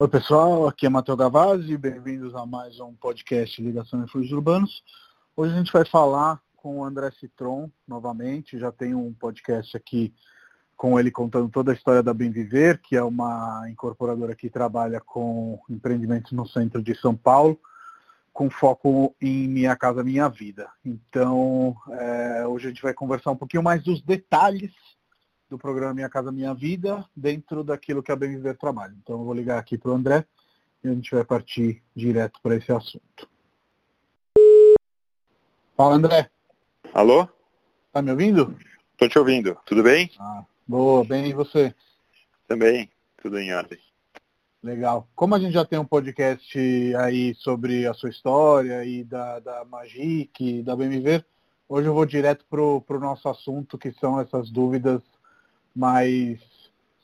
Oi pessoal, aqui é Matheus Gavazzi, bem-vindos a mais um podcast Ligação em Fluidos Urbanos. Hoje a gente vai falar com o André Citron novamente, já tem um podcast aqui com ele contando toda a história da Bem Viver, que é uma incorporadora que trabalha com empreendimentos no centro de São Paulo, com foco em Minha Casa Minha Vida. Então, é, hoje a gente vai conversar um pouquinho mais dos detalhes do programa Minha Casa Minha Vida dentro daquilo que a Bem Viver trabalha. Então eu vou ligar aqui para o André e a gente vai partir direto para esse assunto. Fala André. Alô? Tá me ouvindo? Tô te ouvindo. Tudo bem? Ah, boa, bem e você? Também, tudo em ordem. Legal. Como a gente já tem um podcast aí sobre a sua história e da, da Magic, da BMV, hoje eu vou direto para o nosso assunto, que são essas dúvidas mais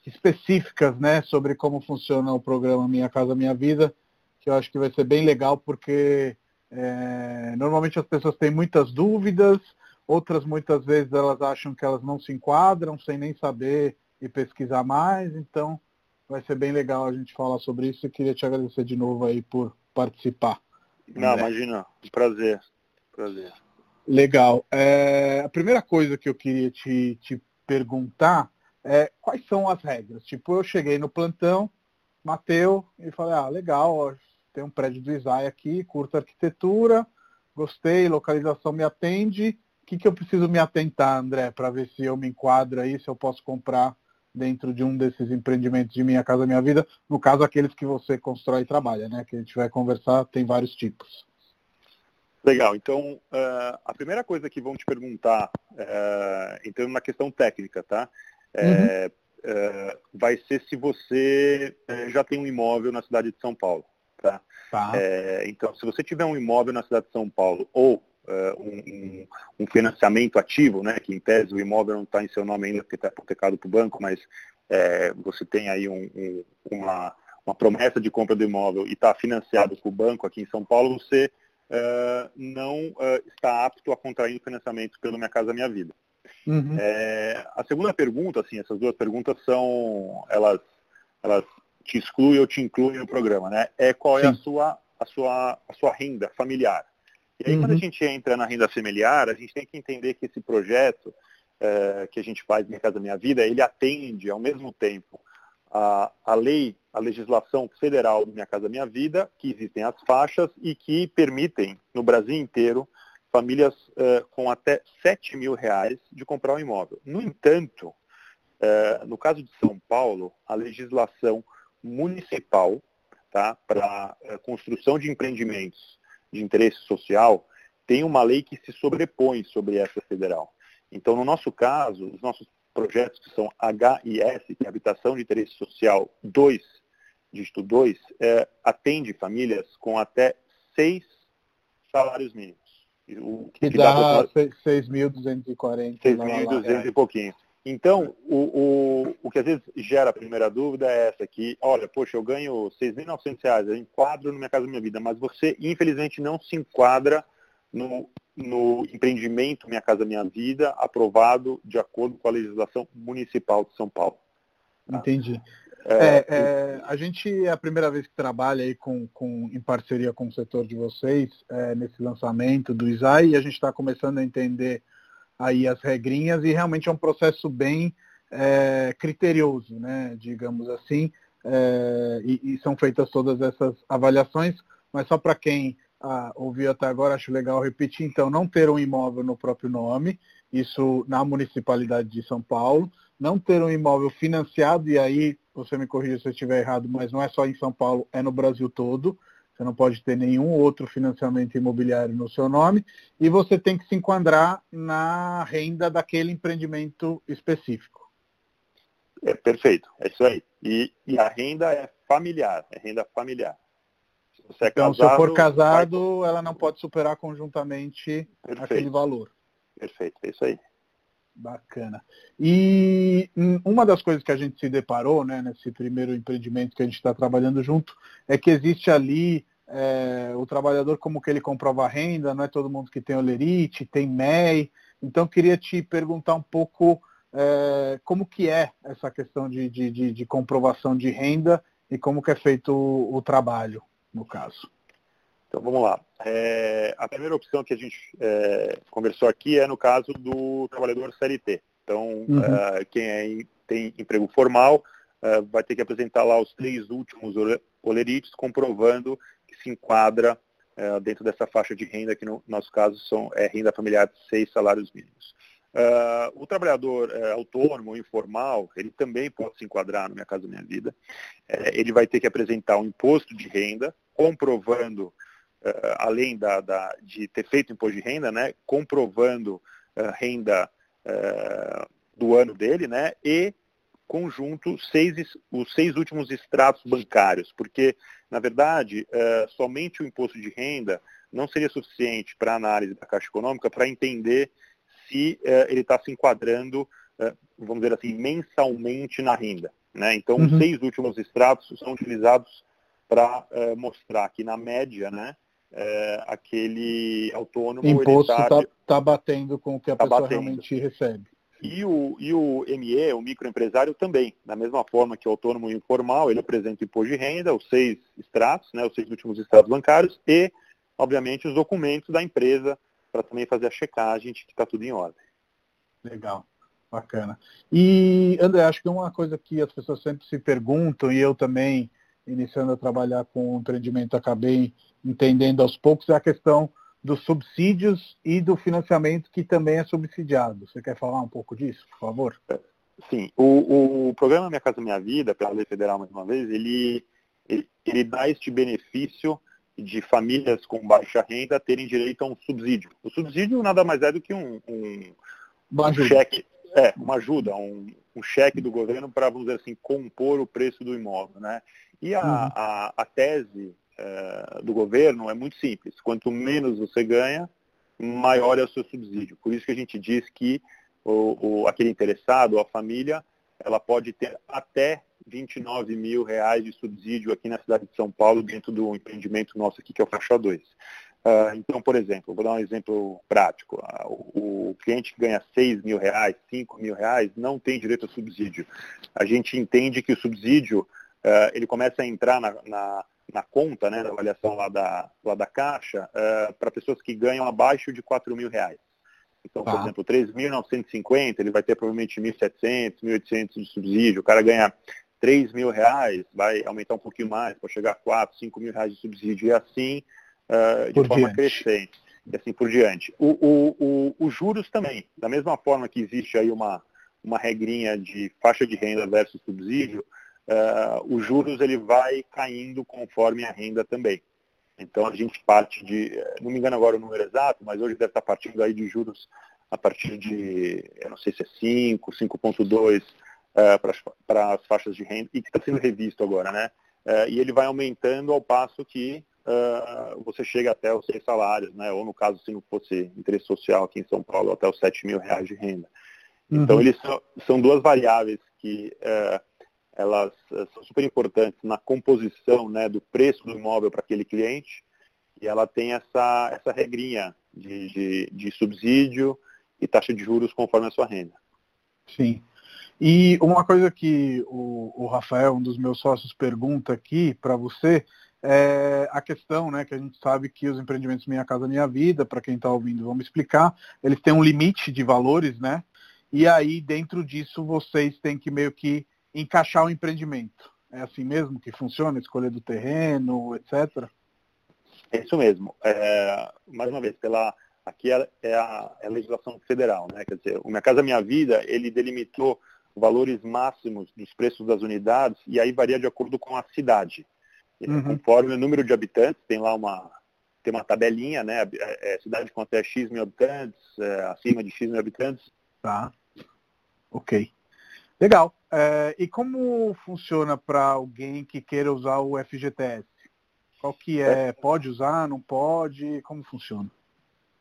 específicas, né, sobre como funciona o programa Minha Casa Minha Vida, que eu acho que vai ser bem legal porque é, normalmente as pessoas têm muitas dúvidas, outras muitas vezes elas acham que elas não se enquadram sem nem saber e pesquisar mais, então vai ser bem legal a gente falar sobre isso e queria te agradecer de novo aí por participar. Não, imagina, prazer, prazer. Legal. É, a primeira coisa que eu queria te, te perguntar é, quais são as regras? Tipo, eu cheguei no plantão, Mateu, e falei, ah, legal, ó, tem um prédio do ISAI aqui, curta arquitetura, gostei, localização me atende. O que, que eu preciso me atentar, André, para ver se eu me enquadro aí, se eu posso comprar dentro de um desses empreendimentos de Minha Casa Minha Vida, no caso aqueles que você constrói e trabalha, né? Que a gente vai conversar, tem vários tipos. Legal, então uh, a primeira coisa que vão te perguntar, uh, entrando na questão técnica, tá? É, uhum. é, vai ser se você é, já tem um imóvel na cidade de São Paulo. Tá? tá. É, então, se você tiver um imóvel na cidade de São Paulo ou é, um, um, financiamento ativo, né, que em tese o imóvel não está em seu nome ainda porque está hipotecado para o banco, mas é, você tem aí um, um, uma, uma promessa de compra do imóvel e está financiado com o banco aqui em São Paulo, você uh, não uh, está apto a contrair um financiamento pelo Minha Casa Minha Vida. Uhum. É, a segunda pergunta, assim, essas duas perguntas são, elas, elas te excluem ou te incluem no programa, né? É qual é a sua, a sua, a sua renda familiar. E aí, uhum. quando a uhum. gente entra na renda familiar, a gente tem que entender que esse projeto é, que a gente faz Minha Casa Minha Vida, ele atende ao mesmo tempo a, a lei, a legislação federal do Minha Casa Minha Vida, que existem as faixas e que permitem, no Brasil inteiro, famílias uh, com até 7 mil reais de comprar um imóvel. No entanto, uh, no caso de São Paulo, a legislação municipal tá, para uh, construção de empreendimentos de interesse social tem uma lei que se sobrepõe sobre essa federal. Então, no nosso caso, os nossos projetos que são HIS, que é Habitação de Interesse Social 2, dígito 2, atende famílias com até seis salários mínimos. O que, que dá 6.240. 6.200 e pouquinho. Então, o, o, o que às vezes gera a primeira dúvida é essa aqui, olha, poxa, eu ganho 6.900 reais, eu enquadro no Minha Casa Minha Vida, mas você, infelizmente, não se enquadra no, no empreendimento Minha Casa Minha Vida, aprovado de acordo com a legislação municipal de São Paulo. Tá? Entendi. É, é, é, a gente é a primeira vez que trabalha aí com, com, em parceria com o setor de vocês é, nesse lançamento do ISAI e a gente está começando a entender aí as regrinhas e realmente é um processo bem é, criterioso, né, digamos assim, é, e, e, são feitas todas essas avaliações, mas só para quem ah, ouviu até agora, acho legal repetir, então, não ter um imóvel no próprio nome, isso na municipalidade de São Paulo, não ter um imóvel financiado, e aí você me corrija se eu estiver errado, mas não é só em São Paulo, é no Brasil todo. Você não pode ter nenhum outro financiamento imobiliário no seu nome e você tem que se enquadrar na renda daquele empreendimento específico. É perfeito, é isso aí. E, e a renda é familiar, é renda familiar. Se você é então, casado, se eu for casado, vai... ela não pode superar conjuntamente perfeito. aquele valor. Perfeito, é isso aí. Bacana. E uma das coisas que a gente se deparou, né, nesse primeiro empreendimento que a gente está trabalhando junto, é que existe ali é, o trabalhador como que ele comprova a renda, não é todo mundo que tem olerite, tem MEI. Então, queria te perguntar um pouco é, como que é essa questão de, de, de, de comprovação de renda e como que é feito o, o trabalho, no caso. Então vamos lá. É, a primeira opção que a gente é, conversou aqui é no caso do trabalhador CLT. Então, uhum. uh, quem é, tem emprego formal uh, vai ter que apresentar lá os três últimos olerites comprovando que se enquadra uh, dentro dessa faixa de renda, que no nosso caso são, é renda familiar de seis salários mínimos. Uh, o trabalhador uh, autônomo, informal, ele também pode se enquadrar no Minha Casa Minha Vida. Uh, ele vai ter que apresentar um imposto de renda, comprovando, além da, da, de ter feito imposto de renda, né, comprovando renda do ano dele, né, e conjunto seis, os seis últimos extratos bancários, porque, na verdade, somente o imposto de renda não seria suficiente para a análise da Caixa Econômica para entender se uh, ele está se enquadrando, uh, vamos dizer assim, mensalmente na renda. Né? Então, uhum. os seis últimos extratos são utilizados para uh, eh, mostrar que, na média, né, aquele autônomo... Imposto está tá, tá batendo com o que a tá pessoa batendo. realmente recebe. E o, e o ME, o microempresário, também. Da mesma forma que o autônomo informal, ele apresenta o imposto de renda, os seis extratos, né, os seis últimos extratos bancários e, obviamente, os documentos da empresa para também fazer a checagem de que está tudo em ordem. Legal, bacana. E, André, acho que uma coisa que as pessoas sempre se perguntam, e eu também, iniciando a trabalhar com o empreendimento, acabei entendendo aos poucos, é a questão dos subsídios e do financiamento que também é subsidiado. Você quer falar um pouco disso, por favor? Sim, o, o programa Minha Casa Minha Vida, pela lei federal mais uma vez, ele, ele, ele dá este benefício de famílias com baixa renda terem direito a um subsídio. O subsídio nada mais é do que um, um, um cheque, é, uma ajuda, um, um cheque do governo para, vamos dizer assim, compor o preço do imóvel. Né? E a, uhum. a, a tese é, do governo é muito simples. Quanto menos você ganha, maior é o seu subsídio. Por isso que a gente diz que o, o, aquele interessado, a família, ela pode ter até 29 mil reais de subsídio aqui na cidade de São Paulo, dentro do empreendimento nosso aqui, que é o Faixa 2. Uh, ah, então, por exemplo, vou dar um exemplo prático. Uh, o, o, cliente que ganha 6 mil reais, 5 mil reais, não tem direito a subsídio. A gente entende que o subsídio, uh, ele começa a entrar na, na, na conta, né, da avaliação lá da, lá da Caixa, para pessoas que ganham abaixo de 4 mil reais. Então, por ah. exemplo, 3.950, ele vai ter provavelmente 1.700, 1.800 de subsídio. O cara ganha 3 mil reais, vai aumentar um pouquinho mais, pode chegar a 4, 5 mil reais de subsídio, e assim uh, de por forma diante. crescente, e assim por diante. O, o, o, os juros também, da mesma forma que existe aí uma, uma regrinha de faixa de renda versus subsídio, uh, os juros ele vai caindo conforme a renda também. Então a gente parte de, não me engano agora o número exato, mas hoje deve estar partindo aí de juros a partir de, eu não sei se é 5, 5.2 uh, para as faixas de renda, e que está sendo revisto agora, né? Uh, e ele vai aumentando ao passo que uh, você chega até os seis salários, né? Ou no caso, se não fosse interesse social aqui em São Paulo, até os 7 mil reais de renda. Então, uhum. eles são, são, duas variáveis que elas são super importantes na composição né, do preço do imóvel para aquele cliente, e ela tem essa, essa regrinha de, de, de subsídio e taxa de juros conforme a sua renda. Sim. E uma coisa que o, o Rafael, um dos meus sócios, pergunta aqui para você é a questão, né, que a gente sabe que os empreendimentos Minha Casa Minha Vida, para quem está ouvindo, vamos explicar, eles têm um limite de valores, né? E aí, dentro disso, vocês têm que meio que encaixar o empreendimento. É assim mesmo que funciona, escolha do terreno, etc. É isso mesmo. É, mais uma vez, pela aqui é, é a, é a legislação federal, né? Quer dizer, o Minha Casa Minha Vida ele delimitou valores máximos dos preços das unidades, e aí varia de acordo com a cidade. Uhum. Conforme o número de habitantes, tem lá uma, tem uma tabelinha, né? É, é, cidade com até X mil habitantes, é, acima de X mil habitantes. Tá. Ok. Legal. É, e como funciona para alguém que queira usar o FGTS? Qual que é? é? Pode usar, não pode? Como funciona?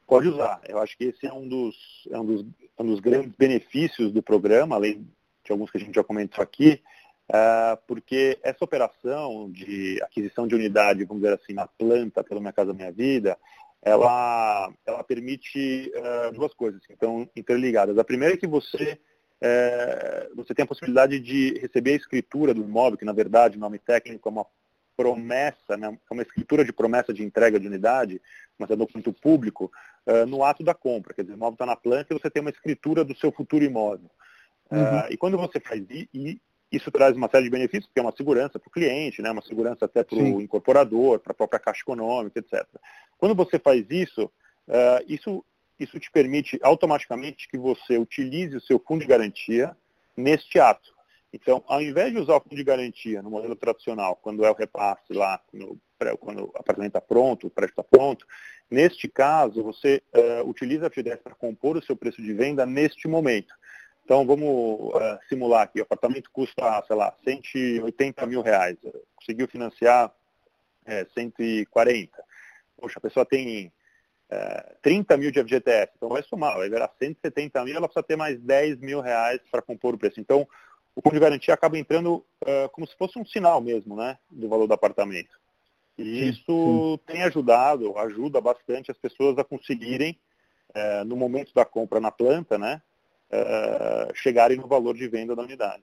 Pode usar. Eu acho que esse é um dos, é um dos, um dos grandes benefícios do programa, além de alguns que a gente já comentou aqui, uh, porque essa operação de aquisição de unidade, vamos dizer assim, na planta pela Minha Casa Minha Vida, ela, ela permite uh, duas coisas que estão interligadas. A primeira é que você é, você tem a possibilidade de receber a escritura do imóvel, que na verdade o nome técnico é uma promessa, né, é uma escritura de promessa de entrega de unidade, mas é documento público, uh, no ato da compra. Quer dizer, o imóvel está na planta e você tem uma escritura do seu futuro imóvel. Uhum. Uh, e quando você faz isso, isso traz uma série de benefícios, porque é uma segurança para o cliente, né, uma segurança até para o incorporador, para a própria caixa econômica, etc. Quando você faz isso, uh, isso, isso te permite automaticamente que você utilize o seu fundo de garantia neste ato. Então, ao invés de usar o fundo de garantia no modelo tradicional, quando é o repasse lá, quando, quando o apartamento está pronto, o prédio está pronto, neste caso, você uh, utiliza a FGTS para compor o seu preço de venda neste momento. Então, vamos uh, simular aqui, o apartamento custa, sei lá, 180 mil reais, conseguiu financiar é, 140. Poxa, a pessoa tem é, 30 mil de FGTS, então vai somar, vai virar 170 mil, ela precisa ter mais 10 mil reais para compor o preço. Então, o fundo de garantia acaba entrando uh, como se fosse um sinal mesmo, né, do valor do apartamento. E isso sim. tem ajudado, ajuda bastante as pessoas a conseguirem, uh, no momento da compra na planta, né, chegarem no valor de venda da unidade.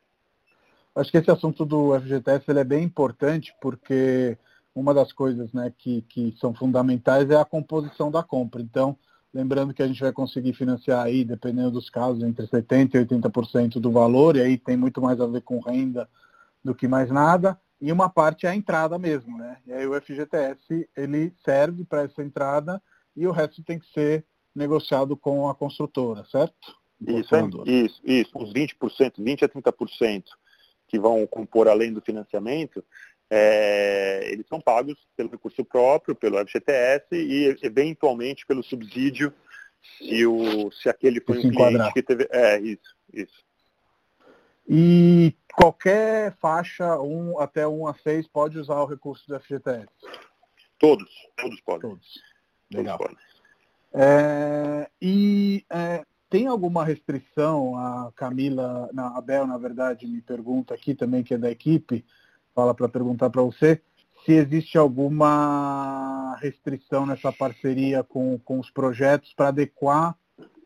Acho que esse assunto do FGTS ele é bem importante porque uma das coisas né, que, que são fundamentais é a composição da compra. Então, Lembrando que a gente vai conseguir financiar aí, dependendo dos casos, entre 70% e 80% do valor, e aí tem muito mais a ver com renda do que mais nada, e uma parte é a entrada mesmo, né? E aí o FGTS, ele serve para essa entrada e o resto tem que ser negociado com a construtora, certo? Isso, é, isso, isso. Os 20%, 20% a 30% que vão compor além do financiamento, é, eles são pagos pelo recurso próprio, pelo FGTS e eventualmente pelo subsídio se, o, se aquele foi um cliente enquadrar. que teve. É, isso, isso. E qualquer faixa, um, até 1 a 6, pode usar o recurso do FGTS? Todos, todos podem. Todos. Legal. Todos podem. É, e é, tem alguma restrição, a Camila, na, a Bel, na verdade, me pergunta aqui também, que é da equipe, fala para perguntar para você se existe alguma restrição nessa parceria com, com os projetos para adequar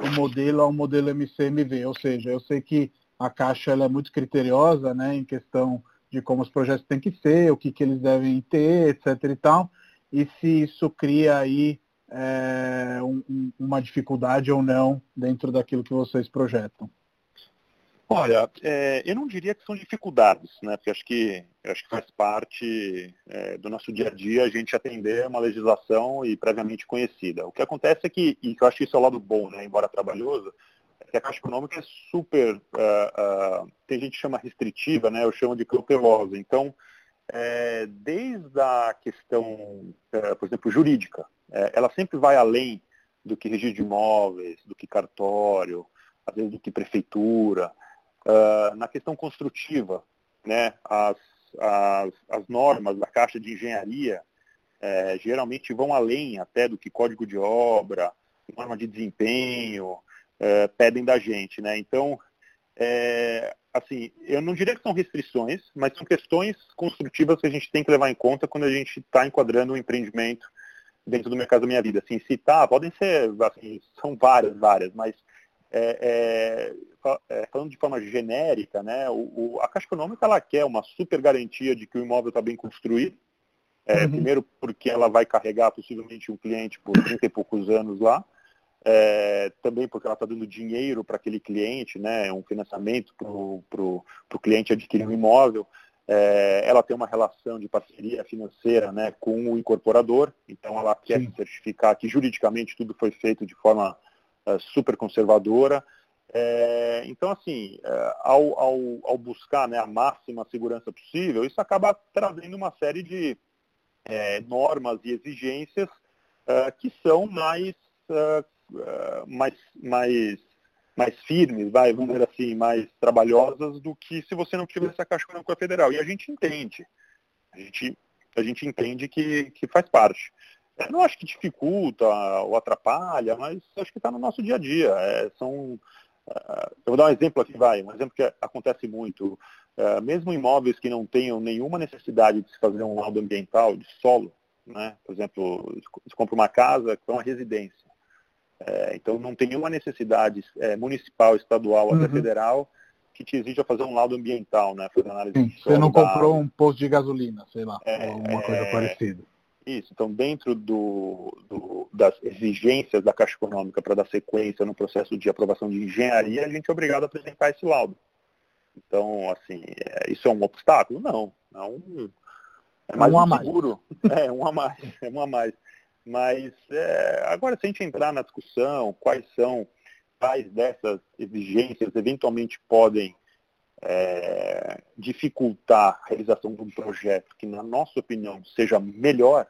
o modelo ao modelo MCMV. Ou seja, eu sei que a Caixa ela é muito criteriosa né, em questão de como os projetos têm que ser, o que, que eles devem ter, etc. e tal, e se isso cria aí é, um, uma dificuldade ou não dentro daquilo que vocês projetam. Olha, é, eu não diria que são dificuldades, né? Porque acho que, acho que faz parte é, do nosso dia a dia a gente atender uma legislação e previamente conhecida. O que acontece é que, e eu acho que isso é o lado bom, né? Embora trabalhoso, é que a Caixa Econômica é super, uh, uh, tem gente que chama restritiva, né? Eu chamo de cautelosa. Então, é, desde a questão, é, por exemplo, jurídica, ela sempre vai além do que registro de imóveis, do que cartório, às vezes do que prefeitura. Uh, na questão construtiva, né, as, as, as, normas da Caixa de Engenharia é, geralmente vão além até do que código de obra, norma de desempenho, é, pedem da gente. Né? Então, é, assim, eu não diria que são restrições, mas são questões construtivas que a gente tem que levar em conta quando a gente está enquadrando um empreendimento dentro do mercado da minha vida. Assim, citar, podem ser, assim, são várias, várias, mas é, é, é, falando de forma genérica, né, o, o, a Caixa Econômica ela quer uma super garantia de que o imóvel está bem construído. É, uhum. Primeiro porque ela vai carregar possivelmente um cliente por 30 e poucos anos lá. É, também porque ela está dando dinheiro para aquele cliente, né, um financiamento para o cliente adquirir um imóvel. É, ela tem uma relação de parceria financeira né, com o incorporador, então ela quer Sim. certificar que juridicamente tudo foi feito de forma super conservadora. É, então, assim, é, ao, ao, ao, buscar né, a máxima segurança possível, isso acaba trazendo uma série de é, normas e exigências é, que são mais, é, mais, mais, mais firmes, vai, vamos dizer assim, mais trabalhosas do que se você não tivesse a Caixa Econômica Federal. E a gente entende. A gente, a gente entende que, que faz parte. Não acho que dificulta ou atrapalha, mas acho que está no nosso dia a dia. É, são, uh, eu vou dar um exemplo aqui, vai, um exemplo que acontece muito. Uh, mesmo imóveis que não tenham nenhuma necessidade de se fazer um laudo ambiental de solo, né? por exemplo, se compra uma casa que é uma residência. É, então não tem nenhuma necessidade municipal, estadual, uhum. até federal que te exija fazer um laudo ambiental, né? Fazer análise Sim, você não comprou um posto de gasolina, sei lá, é, alguma coisa é, parecida. Isso, então dentro do, do, das exigências da Caixa Econômica para dar sequência no processo de aprovação de engenharia, a gente é obrigado a apresentar esse laudo. Então, assim, é, isso é um obstáculo? Não, é um, é mais um, seguro. Mais. É, um a mais, é um a mais. Mas é, agora, se a gente entrar na discussão, quais são, quais dessas exigências eventualmente podem é, dificultar a realização de um projeto que, na nossa opinião, seja melhor,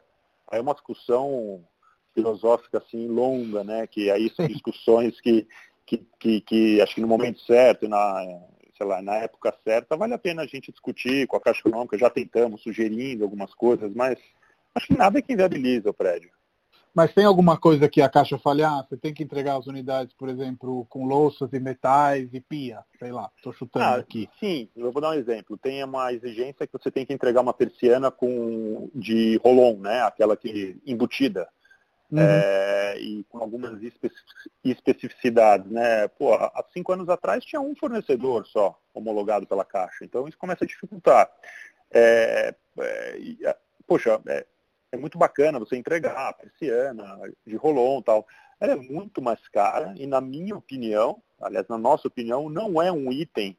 aí é uma discussão filosófica assim longa, né? Que aí são discussões que, que, que, que acho que no momento certo, na, sei lá, na época certa, vale a pena a gente discutir com a Caixa Econômica, já tentamos, sugerindo algumas coisas, mas acho que nada é que inviabiliza o prédio. Mas tem alguma coisa que a Caixa fale, ah, você tem que entregar as unidades, por exemplo, com louças e metais e pia, sei lá, estou chutando ah, aqui. Sim, eu vou dar um exemplo. Tem uma exigência que você tem que entregar uma persiana com, de rolon, né? aquela que embutida. Uhum. É, e com algumas especificidades, né? Pô, há cinco anos atrás tinha um fornecedor só homologado pela Caixa, então isso começa a dificultar. É, é, poxa, é, é muito bacana você entregar a persiana de rolon tal. Ela é muito mais cara e, na minha opinião, aliás, na nossa opinião, não é um item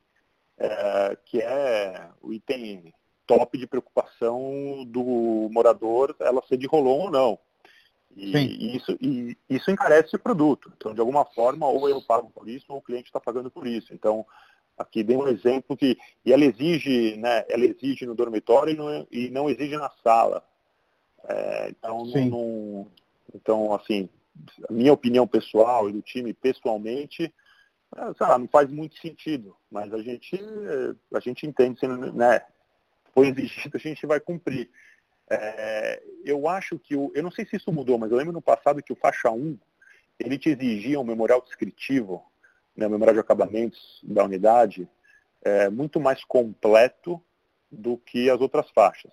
é, que é o item top de preocupação do morador, ela ser de rolon ou não. E isso, e isso encarece o produto. Então, de alguma forma, ou eu pago por isso, ou o cliente está pagando por isso. Então, aqui dei um exemplo que e ela exige, né, ela exige no dormitório e não, e não exige na sala. É, então, não, não, então, assim, a minha opinião pessoal e do time pessoalmente, é, lá, não faz muito sentido, mas a gente, a gente entende, né, foi exigido, a gente vai cumprir. É, eu acho que, o, eu não sei se isso mudou, mas eu lembro no passado que o faixa 1, ele te exigia um memorial descritivo, né, memorial de acabamentos da unidade, é, muito mais completo do que as outras faixas.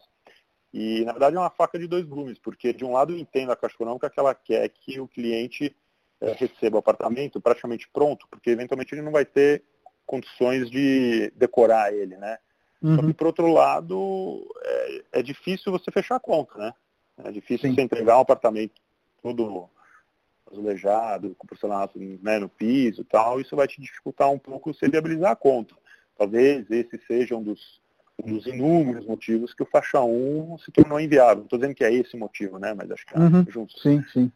E, na verdade, é uma faca de dois gumes, porque, de um lado, eu entendo a Caixa Econômica que ela quer que o cliente é, receba o apartamento praticamente pronto, porque, eventualmente, ele não vai ter condições de decorar ele, né? Uhum. Só que, por outro lado, é, é, difícil você fechar a conta, né? É difícil Sim. você entregar um apartamento todo azulejado, com porcelanato né, no piso e tal, isso vai te dificultar um pouco você viabilizar a conta. Talvez esse seja um dos um dos inúmeros motivos que o faixa 1 se tornou inviável. Não estou dizendo que é esse o motivo, né? Mas acho que é uhum. junto. Sim, sim.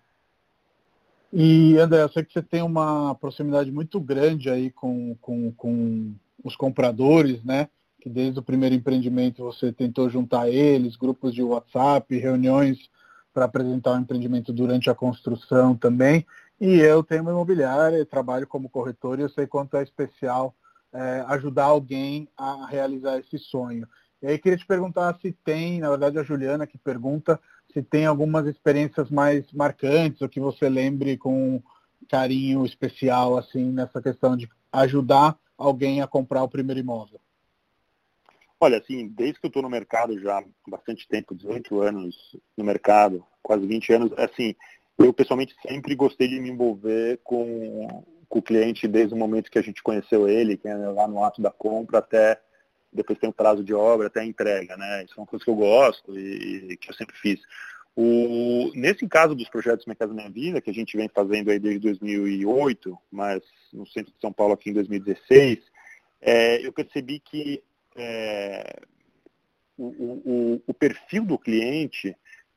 E, André, eu sei que você tem uma proximidade muito grande aí com, com, com os compradores, né? Que desde o primeiro empreendimento você tentou juntar eles, grupos de WhatsApp, reuniões para apresentar o empreendimento durante a construção também. E eu tenho uma imobiliária, trabalho como corretor e eu sei quanto é especial é, ajudar alguém a realizar esse sonho. E aí queria te perguntar se tem, na verdade a Juliana que pergunta, se tem algumas experiências mais marcantes, ou que você lembre com carinho especial, assim, nessa questão de ajudar alguém a comprar o primeiro imóvel. Olha, assim, desde que eu estou no mercado já há bastante tempo, 18 anos no mercado, quase 20 anos, assim, eu pessoalmente sempre gostei de me envolver com com o cliente desde o momento que a gente conheceu ele, que é lá no ato da compra, até depois tem o prazo de obra, até a entrega, né? Isso é uma coisa que eu gosto e, e que eu sempre fiz. O, nesse caso dos projetos Minha Casa Minha Vida, que a gente vem fazendo aí desde 2008, mas no centro de São Paulo aqui em 2016, é, eu percebi que é, o, o, o, perfil do cliente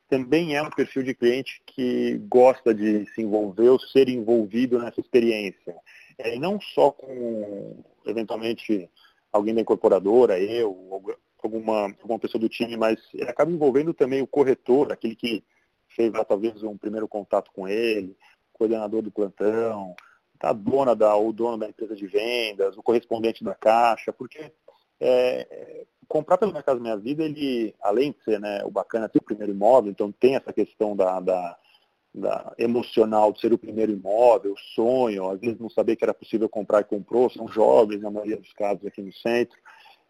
também é um perfil de cliente que gosta de se envolver ou ser envolvido nessa experiência. É, não só com, eventualmente, alguém da incorporadora, eu, alguma, alguma pessoa do time, mas ele acaba envolvendo também o corretor, aquele que fez lá talvez um primeiro contato com ele, coordenador do plantão, a dona da, o dono da empresa de vendas, o correspondente da caixa, porque é, comprar pelo Casa Minha Vida, ele, além de ser né, o bacana ter o primeiro imóvel, então tem essa questão da, da, da, emocional de ser o primeiro imóvel, o sonho, às vezes não saber que era possível comprar e comprou, são jovens na maioria dos casos aqui no centro,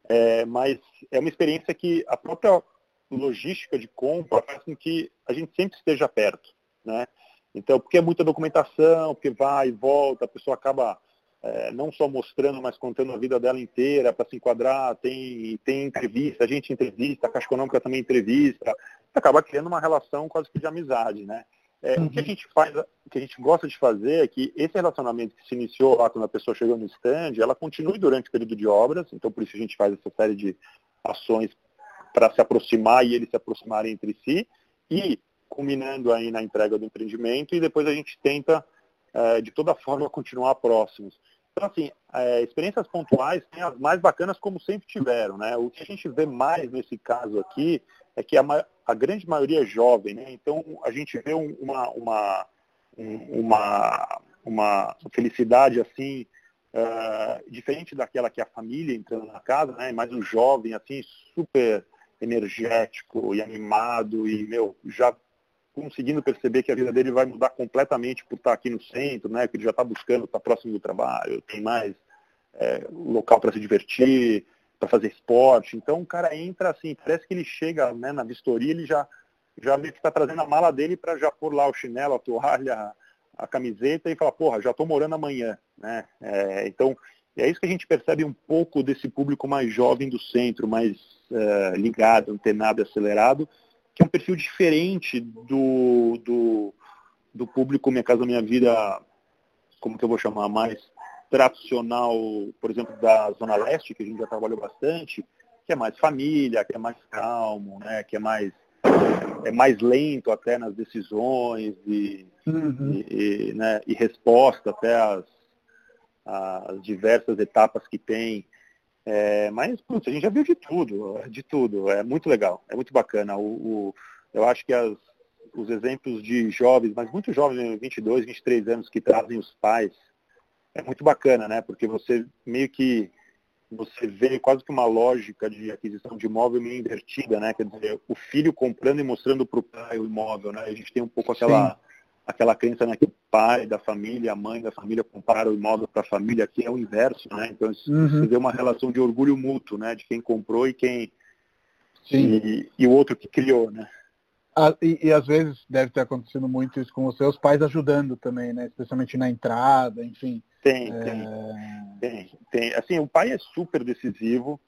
é, mas é uma experiência que a própria logística de compra faz com que a gente sempre esteja perto, né? Então, porque é muita documentação, porque vai e volta, a pessoa acaba é, não só mostrando, mas contando a vida dela inteira para se enquadrar, tem, tem entrevista, a gente entrevista, a Caixa Econômica também entrevista, acaba criando uma relação quase que de amizade, né? É, uhum. O que a gente faz, o que a gente gosta de fazer é que esse relacionamento que se iniciou lá quando a pessoa chegou no stand, ela continue durante o período de obras, então por isso a gente faz essa série de ações para se aproximar e eles se aproximarem entre si, e culminando aí na entrega do empreendimento, e depois a gente tenta, é, de toda forma, continuar próximos. Então, assim, é, experiências pontuais tem as mais bacanas como sempre tiveram, né? O que a gente vê mais nesse caso aqui é que a, a grande maioria é jovem, né? Então a gente vê uma, uma, uma, uma felicidade assim, uh, diferente daquela que a família entrando na casa, né? Mas o jovem, assim, super energético e animado e, meu, já conseguindo perceber que a vida dele vai mudar completamente por estar aqui no centro, né? Que ele já está buscando estar próximo do trabalho, tem mais é, local para se divertir, para fazer esporte. Então o cara entra assim, parece que ele chega né, na vistoria, ele já já meio que está trazendo a mala dele para já pôr lá o chinelo, a toalha, a camiseta e falar, porra, já estou morando amanhã. Né? É, então, é isso que a gente percebe um pouco desse público mais jovem do centro, mais é, ligado, antenado, acelerado, que é um perfil diferente do, do, do público Minha Casa Minha Vida, como que eu vou chamar, mais tradicional, por exemplo, da Zona Leste, que a gente já trabalhou bastante, que é mais família, que é mais calmo, né, que é mais é mais lento até nas decisões e, uhum. e, né, e resposta até às, às diversas etapas que tem. É, mas putz, a gente já viu de tudo, de tudo. É muito legal, é muito bacana. O, o eu acho que as, os exemplos de jovens, mas muito jovens, 22, 23 anos, que trazem os pais é muito bacana, né? Porque você meio que você vê quase que uma lógica de aquisição de imóvel meio invertida, né? Quer dizer, o filho comprando e mostrando para o pai o imóvel, né? A gente tem um pouco aquela aquela crença né, que o pai da família, a mãe da família compraram o imóvel para a família, aqui é o inverso, né? Então uhum. você vê uma relação de orgulho mútuo, né? De quem comprou e quem e, e, o outro que criou, né? e, e, às vezes deve ter acontecido muito isso com você, os pais ajudando também, né? Especialmente na entrada, enfim. Tem, é... tem, tem, tem. Assim, o pai é super decisivo.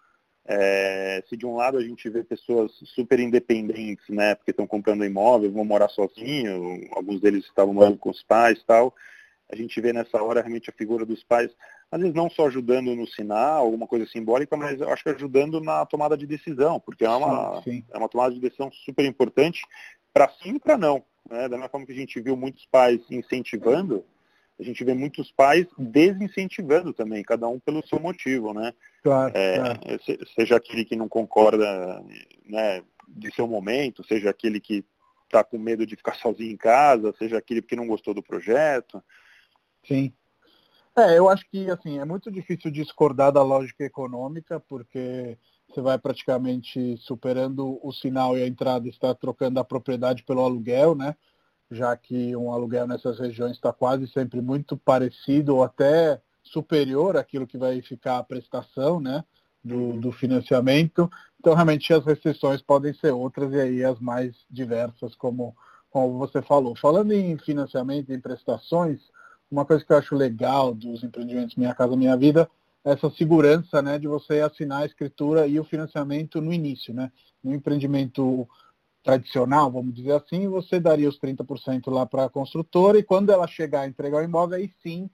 É, se de um lado a gente vê pessoas super independentes, né, porque estão comprando imóvel, vão morar sozinho, alguns deles estavam morando com os pais tal, a gente vê nessa hora realmente a figura dos pais, às vezes não só ajudando no sinal, alguma coisa simbólica, mas eu acho que ajudando na tomada de decisão, porque é uma, sim, sim. É uma tomada de decisão super importante para sim e para não. Né? Da mesma forma que a gente viu muitos pais incentivando, a gente vê muitos pais desincentivando também, cada um pelo seu motivo, né? Claro, é, claro. Seja aquele que não concorda né, de seu momento, seja aquele que está com medo de ficar sozinho em casa, seja aquele que não gostou do projeto. Sim. É, eu acho que assim, é muito difícil discordar da lógica econômica, porque você vai praticamente superando o sinal e a entrada está trocando a propriedade pelo aluguel, né? Já que um aluguel nessas regiões está quase sempre muito parecido ou até superior àquilo que vai ficar a prestação, né? Do, uhum. do financiamento. Então, realmente, as restrições podem ser outras e aí as mais diversas, como, como você falou. Falando em financiamento e em prestações, uma coisa que eu acho legal dos empreendimentos Minha Casa Minha Vida é essa segurança né, de você assinar a escritura e o financiamento no início. Né? No empreendimento tradicional, vamos dizer assim, você daria os 30% lá para a construtora e quando ela chegar a entregar o imóvel, aí sim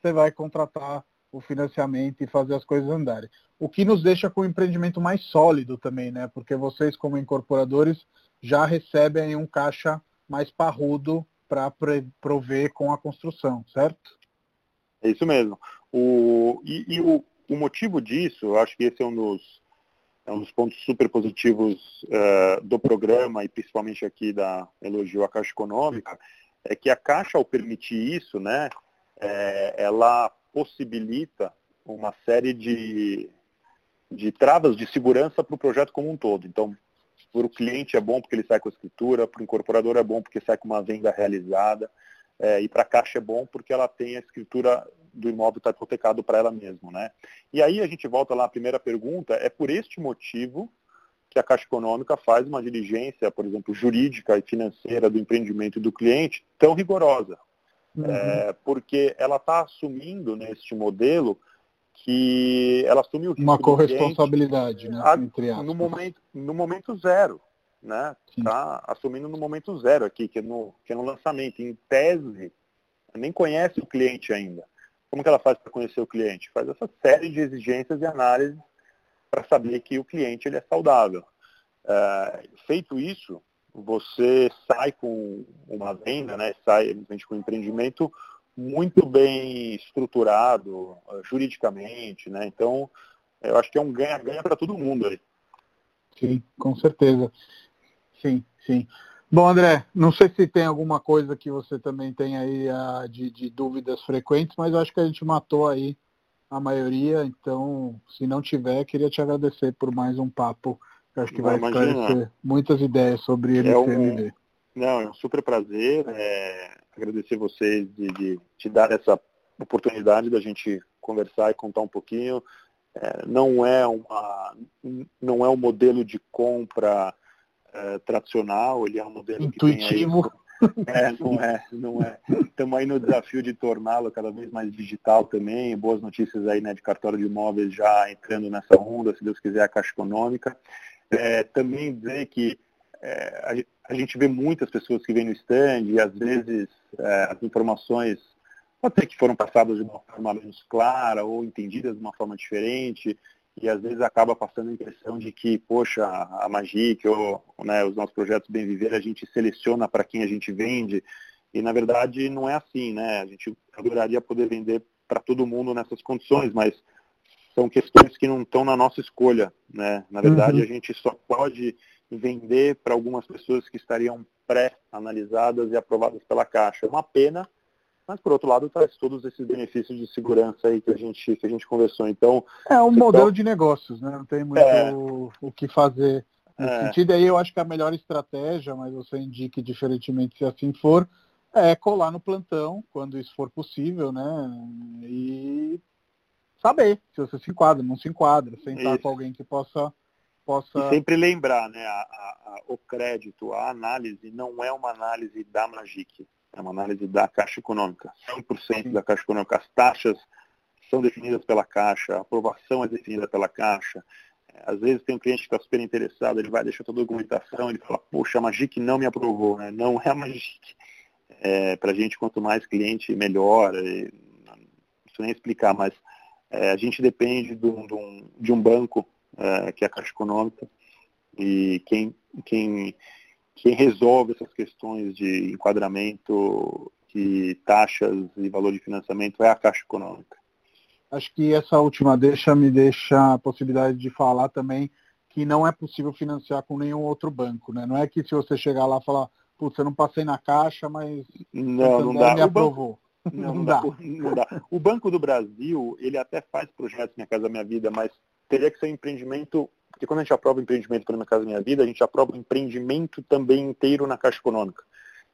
você vai contratar o financiamento e fazer as coisas andarem. O que nos deixa com um empreendimento mais sólido também, né? Porque vocês, como incorporadores, já recebem um caixa mais parrudo para prover com a construção, certo? É isso mesmo. O, e, e o, o, motivo disso, acho que esse é um dos, é um dos pontos super positivos uh, do programa e principalmente aqui da Elogio à Caixa Econômica, é que a Caixa, ao permitir isso, né, é, ela possibilita uma série de, de travas de segurança para o projeto como um todo. Então, para o cliente é bom porque ele sai com a escritura, para o incorporador é bom porque sai com uma venda realizada, é, e para a Caixa é bom porque ela tem a escritura do imóvel está hipotecado para ela mesma. Né? E aí a gente volta lá à primeira pergunta, é por este motivo que a Caixa Econômica faz uma diligência, por exemplo, jurídica e financeira do empreendimento do cliente tão rigorosa. Uhum. É, porque ela está assumindo neste modelo que ela assume o risco uma corresponsabilidade, né, a, no momento no momento zero, né? Está assumindo no momento zero aqui, que é no que é no lançamento. Em tese, nem conhece o cliente ainda. Como que ela faz para conhecer o cliente? Faz essa série de exigências e análises para saber que o cliente ele é saudável. É, feito isso, você sai com uma venda, né, sai com um empreendimento muito bem estruturado uh, juridicamente, né? Então, eu acho que é um ganha-ganha para todo mundo aí. Sim, com certeza. Sim, sim. Bom, André, não sei se tem alguma coisa que você também tem aí uh, de, de, dúvidas frequentes, mas acho que a gente matou aí a maioria, então, se não tiver, queria te agradecer por mais um papo eu acho que vai esclarecer muitas ideias sobre LCMV. É um, não, é um super prazer. É, agradecer vocês de, de te dar essa oportunidade da gente conversar e contar um pouquinho. É, não é uma não é um modelo de compra é, tradicional, ele é um modelo intuitivo. É, não é, não é. Estamos aí no desafio de torná-lo cada vez mais digital também. Boas notícias aí né, de cartório de imóveis já entrando nessa onda, se Deus quiser, a Caixa Econômica. É, também dizer que é, a, a, gente vê muitas pessoas que vêm no stand e às vezes é, as informações pode ser que foram passadas de uma forma menos clara ou entendidas de uma forma diferente e às vezes acaba passando a impressão de que, poxa, a Magic ou né, os nossos projetos Bem Viver, a gente seleciona para quem a gente vende e na verdade não é assim, né? A gente adoraria poder vender para todo mundo nessas condições, mas são questões que não estão na nossa escolha. Né? Na verdade, uhum. a gente só pode vender para algumas pessoas que estariam pré-analisadas e aprovadas pela Caixa. É uma pena, mas por outro lado traz todos esses benefícios de segurança aí que a gente, que a gente conversou. Então, é um modelo de negócios, né? Não tem muito é, o que fazer nesse é, sentido. Aí eu acho que a melhor estratégia, mas você indique diferentemente se assim for, é colar no plantão, quando isso for possível, né? E saber se você se enquadra, não se enquadra, sentar Isso. com alguém que possa possa e sempre lembrar, né, a, a, a, o crédito, a análise não é uma análise da Magic, é uma análise da Caixa Econômica, 100% Sim. da Caixa Econômica. As taxas são definidas pela Caixa, a aprovação é definida pela Caixa. Às vezes tem um cliente que está super interessado, ele vai deixar toda a documentação, ele fala, poxa, a Magic não me aprovou, né? Não é a Magic. É, Para a gente, quanto mais cliente, melhor. E, não preciso nem explicar, mas é, a gente depende de um, de um banco, é, que é a Caixa Econômica, e quem, quem, quem resolve essas questões de enquadramento, de taxas e valor de financiamento é a Caixa Econômica. Acho que essa última deixa me deixa a possibilidade de falar também que não é possível financiar com nenhum outro banco, né? Não é que se você chegar lá e falar, putz, eu não passei na caixa, mas não, não dá. me aprovou. Não, não, dá. não dá. O Banco do Brasil, ele até faz projetos Minha Casa Minha Vida, mas teria que ser um empreendimento, porque quando a gente aprova o empreendimento para Minha Casa Minha Vida, a gente aprova o empreendimento também inteiro na Caixa Econômica.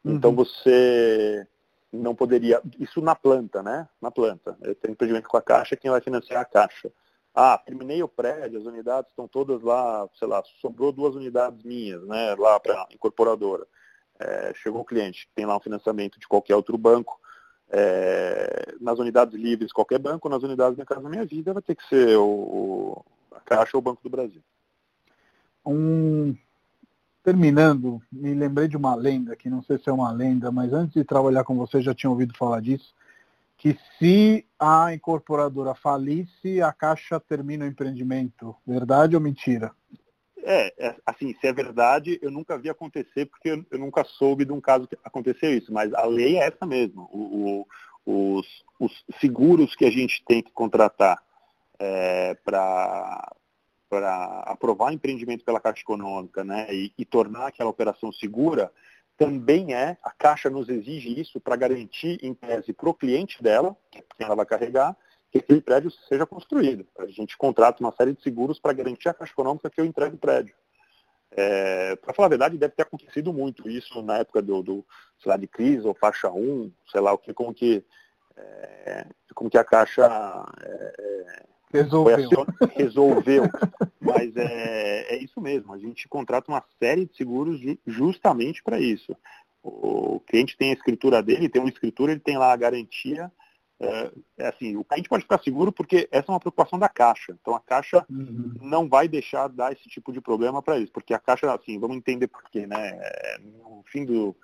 Então uhum. você não poderia, isso na planta, né? Na planta. Eu tenho empreendimento com a Caixa, quem vai financiar é a Caixa. Ah, terminei o prédio, as unidades estão todas lá, sei lá, sobrou duas unidades minhas, né, lá para a incorporadora. É, chegou o cliente, tem lá um financiamento de qualquer outro banco, é, nas unidades livres qualquer banco, nas unidades Minha Casa Minha Vida vai ter que ser o, a Caixa ou o Banco do Brasil. Um, terminando, me lembrei de uma lenda, que não sei se é uma lenda, mas antes de trabalhar com você já tinha ouvido falar disso, que se a incorporadora falisse, a Caixa termina o empreendimento. Verdade ou mentira? É, é, assim, se é verdade, eu nunca vi acontecer, porque eu, eu, nunca soube de um caso que aconteceu isso, mas a lei é essa mesmo. O, o, os, os, seguros que a gente tem que contratar é, para aprovar empreendimento pela Caixa Econômica né, e, e tornar aquela operação segura, também é, a Caixa nos exige isso para garantir, em tese, para o cliente dela, que ela vai carregar, que aquele prédio seja construído. A gente contrata uma série de seguros para garantir a Caixa Econômica que eu entregue o prédio. É, para falar a verdade, deve ter acontecido muito isso na época do, do sei lá, de crise ou faixa 1, sei lá o que, como que, é, como que a Caixa é, resolveu. resolveu. Mas é, é isso mesmo, a gente contrata uma série de seguros justamente para isso. o cliente tem a escritura dele, tem uma escritura, ele tem lá a garantia. É, é, assim, o cliente pode ficar seguro porque essa é uma preocupação da Caixa. Então a Caixa uhum. não vai deixar dar esse tipo de problema para eles, porque a Caixa, assim, vamos entender por quê, né? É, no fim do,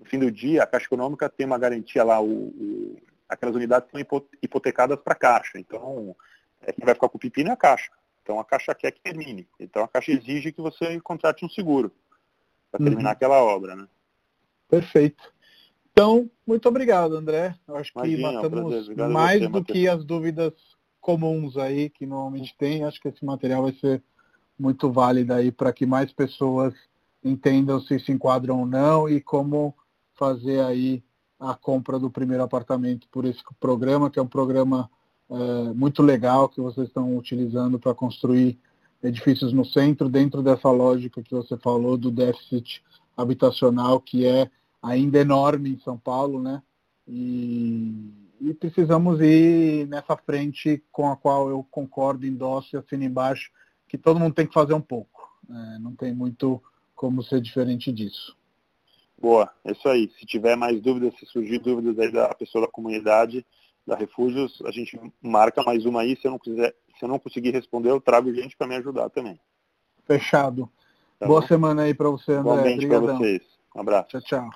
no fim do dia, a Caixa Econômica tem uma garantia lá, o, o aquelas unidades são hipotecadas para a Caixa. Então, é, quem vai ficar com o pepino é a Caixa. Então a Caixa quer que termine. Então a Caixa exige que você contrate um seguro para terminar uhum. aquela obra, né? Perfeito. Então, muito obrigado, André. Eu acho que Imagina, matamos é um mais você, do Matheus. que as dúvidas comuns aí que normalmente tem. Acho que esse material vai ser muito válido aí para que mais pessoas entendam se se enquadram ou não e como fazer aí a compra do primeiro apartamento por esse programa, que é um programa é, muito legal que vocês estão utilizando para construir edifícios no centro, dentro dessa lógica que você falou do déficit habitacional, que é ainda enorme em São Paulo, né? E, e precisamos ir nessa frente com a qual eu concordo, endosso e assino embaixo, que todo mundo tem que fazer um pouco. É, não tem muito como ser diferente disso. Boa, é isso aí. Se tiver mais dúvidas, se surgir dúvidas aí da pessoa da comunidade, da Refúgios, a gente marca mais uma aí. Se eu não, quiser, se eu não conseguir responder, eu trago gente para me ajudar também. Fechado. Tá Boa bom? semana aí para você, André. Igualmente para vocês. Um abraço. Tchau, tchau.